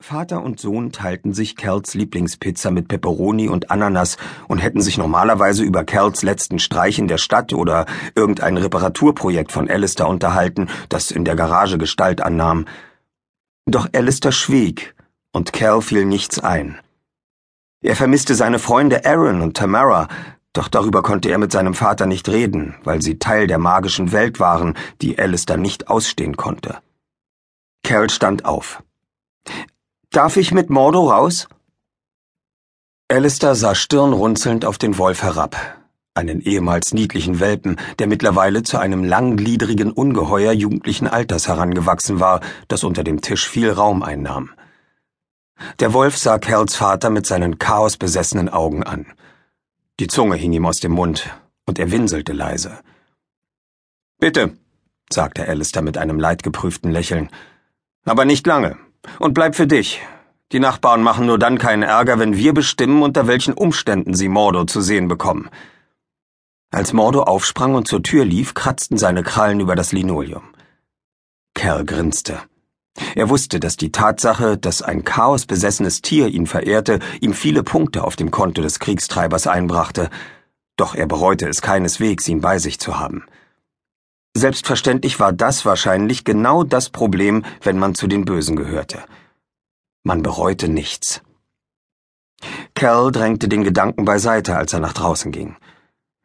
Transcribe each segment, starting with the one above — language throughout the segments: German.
Vater und Sohn teilten sich Kerls Lieblingspizza mit Peperoni und Ananas und hätten sich normalerweise über Kerls letzten Streich in der Stadt oder irgendein Reparaturprojekt von Alistair unterhalten, das in der Garage Gestalt annahm. Doch Alistair schwieg, und Kerl fiel nichts ein. Er vermisste seine Freunde Aaron und Tamara, doch darüber konnte er mit seinem Vater nicht reden, weil sie Teil der magischen Welt waren, die Alistair nicht ausstehen konnte. Kerl stand auf. Darf ich mit Mordo raus? Alistair sah stirnrunzelnd auf den Wolf herab, einen ehemals niedlichen Welpen, der mittlerweile zu einem langgliedrigen Ungeheuer jugendlichen Alters herangewachsen war, das unter dem Tisch viel Raum einnahm. Der Wolf sah Kerls Vater mit seinen chaosbesessenen Augen an. Die Zunge hing ihm aus dem Mund, und er winselte leise. Bitte, sagte Alistair mit einem leidgeprüften Lächeln. Aber nicht lange. Und bleib für dich. Die Nachbarn machen nur dann keinen Ärger, wenn wir bestimmen, unter welchen Umständen sie Mordo zu sehen bekommen. Als Mordo aufsprang und zur Tür lief, kratzten seine Krallen über das Linoleum. Kerl grinste. Er wusste, dass die Tatsache, dass ein chaosbesessenes Tier ihn verehrte, ihm viele Punkte auf dem Konto des Kriegstreibers einbrachte, doch er bereute es keineswegs, ihn bei sich zu haben. Selbstverständlich war das wahrscheinlich genau das Problem, wenn man zu den Bösen gehörte. Man bereute nichts. Cal drängte den Gedanken beiseite, als er nach draußen ging.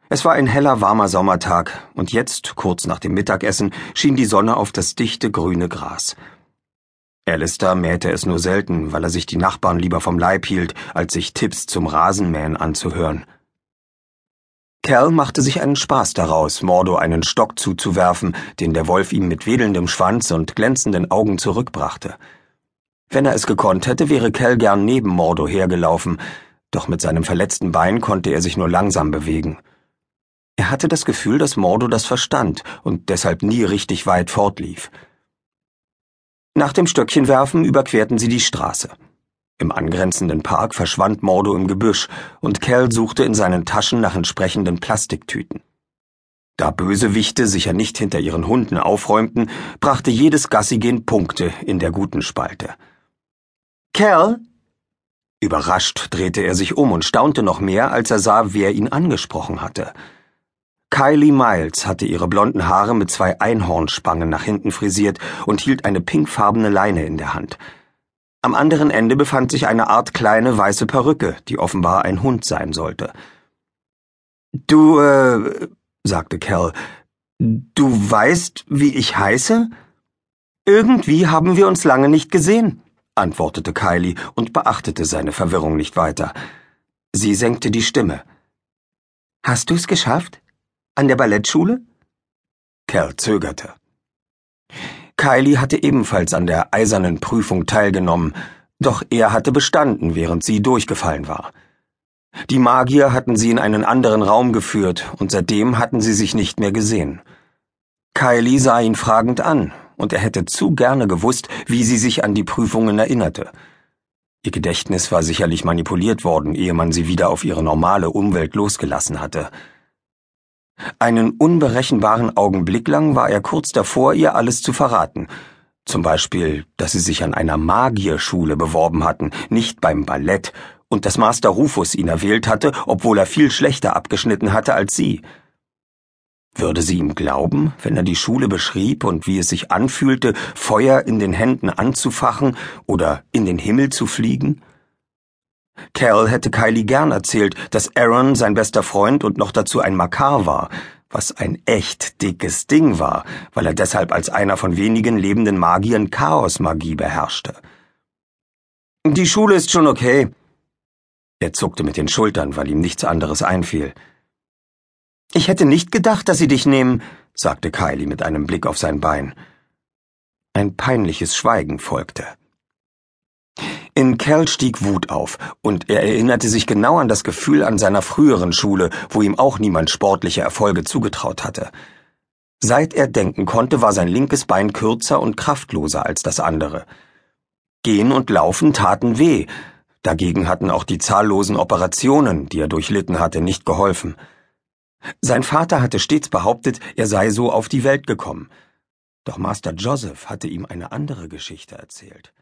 Es war ein heller, warmer Sommertag, und jetzt, kurz nach dem Mittagessen, schien die Sonne auf das dichte, grüne Gras. Alistair mähte es nur selten, weil er sich die Nachbarn lieber vom Leib hielt, als sich Tipps zum Rasenmähen anzuhören. Kerl machte sich einen Spaß daraus, Mordo einen Stock zuzuwerfen, den der Wolf ihm mit wedelndem Schwanz und glänzenden Augen zurückbrachte. Wenn er es gekonnt hätte, wäre Kerl gern neben Mordo hergelaufen, doch mit seinem verletzten Bein konnte er sich nur langsam bewegen. Er hatte das Gefühl, dass Mordo das verstand und deshalb nie richtig weit fortlief. Nach dem Stöckchenwerfen überquerten sie die Straße. Im angrenzenden Park verschwand Mordo im Gebüsch, und Cal suchte in seinen Taschen nach entsprechenden Plastiktüten. Da Bösewichte sicher nicht hinter ihren Hunden aufräumten, brachte jedes Gassigehen Punkte in der guten Spalte. Cal? Überrascht drehte er sich um und staunte noch mehr, als er sah, wer ihn angesprochen hatte. Kylie Miles hatte ihre blonden Haare mit zwei Einhornspangen nach hinten frisiert und hielt eine pinkfarbene Leine in der Hand. Am anderen Ende befand sich eine Art kleine weiße Perücke, die offenbar ein Hund sein sollte. Du, äh, sagte Cal, du weißt, wie ich heiße? Irgendwie haben wir uns lange nicht gesehen, antwortete Kylie und beachtete seine Verwirrung nicht weiter. Sie senkte die Stimme. Hast du's geschafft? An der Ballettschule? Cal zögerte. Kylie hatte ebenfalls an der eisernen Prüfung teilgenommen, doch er hatte bestanden, während sie durchgefallen war. Die Magier hatten sie in einen anderen Raum geführt, und seitdem hatten sie sich nicht mehr gesehen. Kylie sah ihn fragend an, und er hätte zu gerne gewusst, wie sie sich an die Prüfungen erinnerte. Ihr Gedächtnis war sicherlich manipuliert worden, ehe man sie wieder auf ihre normale Umwelt losgelassen hatte. Einen unberechenbaren Augenblick lang war er kurz davor, ihr alles zu verraten. Zum Beispiel, dass sie sich an einer Magierschule beworben hatten, nicht beim Ballett, und dass Master Rufus ihn erwählt hatte, obwohl er viel schlechter abgeschnitten hatte als sie. Würde sie ihm glauben, wenn er die Schule beschrieb und wie es sich anfühlte, Feuer in den Händen anzufachen oder in den Himmel zu fliegen? Cal hätte Kylie gern erzählt, dass Aaron sein bester Freund und noch dazu ein Makar war, was ein echt dickes Ding war, weil er deshalb als einer von wenigen lebenden Magiern Chaosmagie beherrschte. Die Schule ist schon okay. Er zuckte mit den Schultern, weil ihm nichts anderes einfiel. Ich hätte nicht gedacht, dass sie dich nehmen, sagte Kylie mit einem Blick auf sein Bein. Ein peinliches Schweigen folgte. In Cal stieg Wut auf, und er erinnerte sich genau an das Gefühl an seiner früheren Schule, wo ihm auch niemand sportliche Erfolge zugetraut hatte. Seit er denken konnte, war sein linkes Bein kürzer und kraftloser als das andere. Gehen und Laufen taten weh, dagegen hatten auch die zahllosen Operationen, die er durchlitten hatte, nicht geholfen. Sein Vater hatte stets behauptet, er sei so auf die Welt gekommen. Doch Master Joseph hatte ihm eine andere Geschichte erzählt.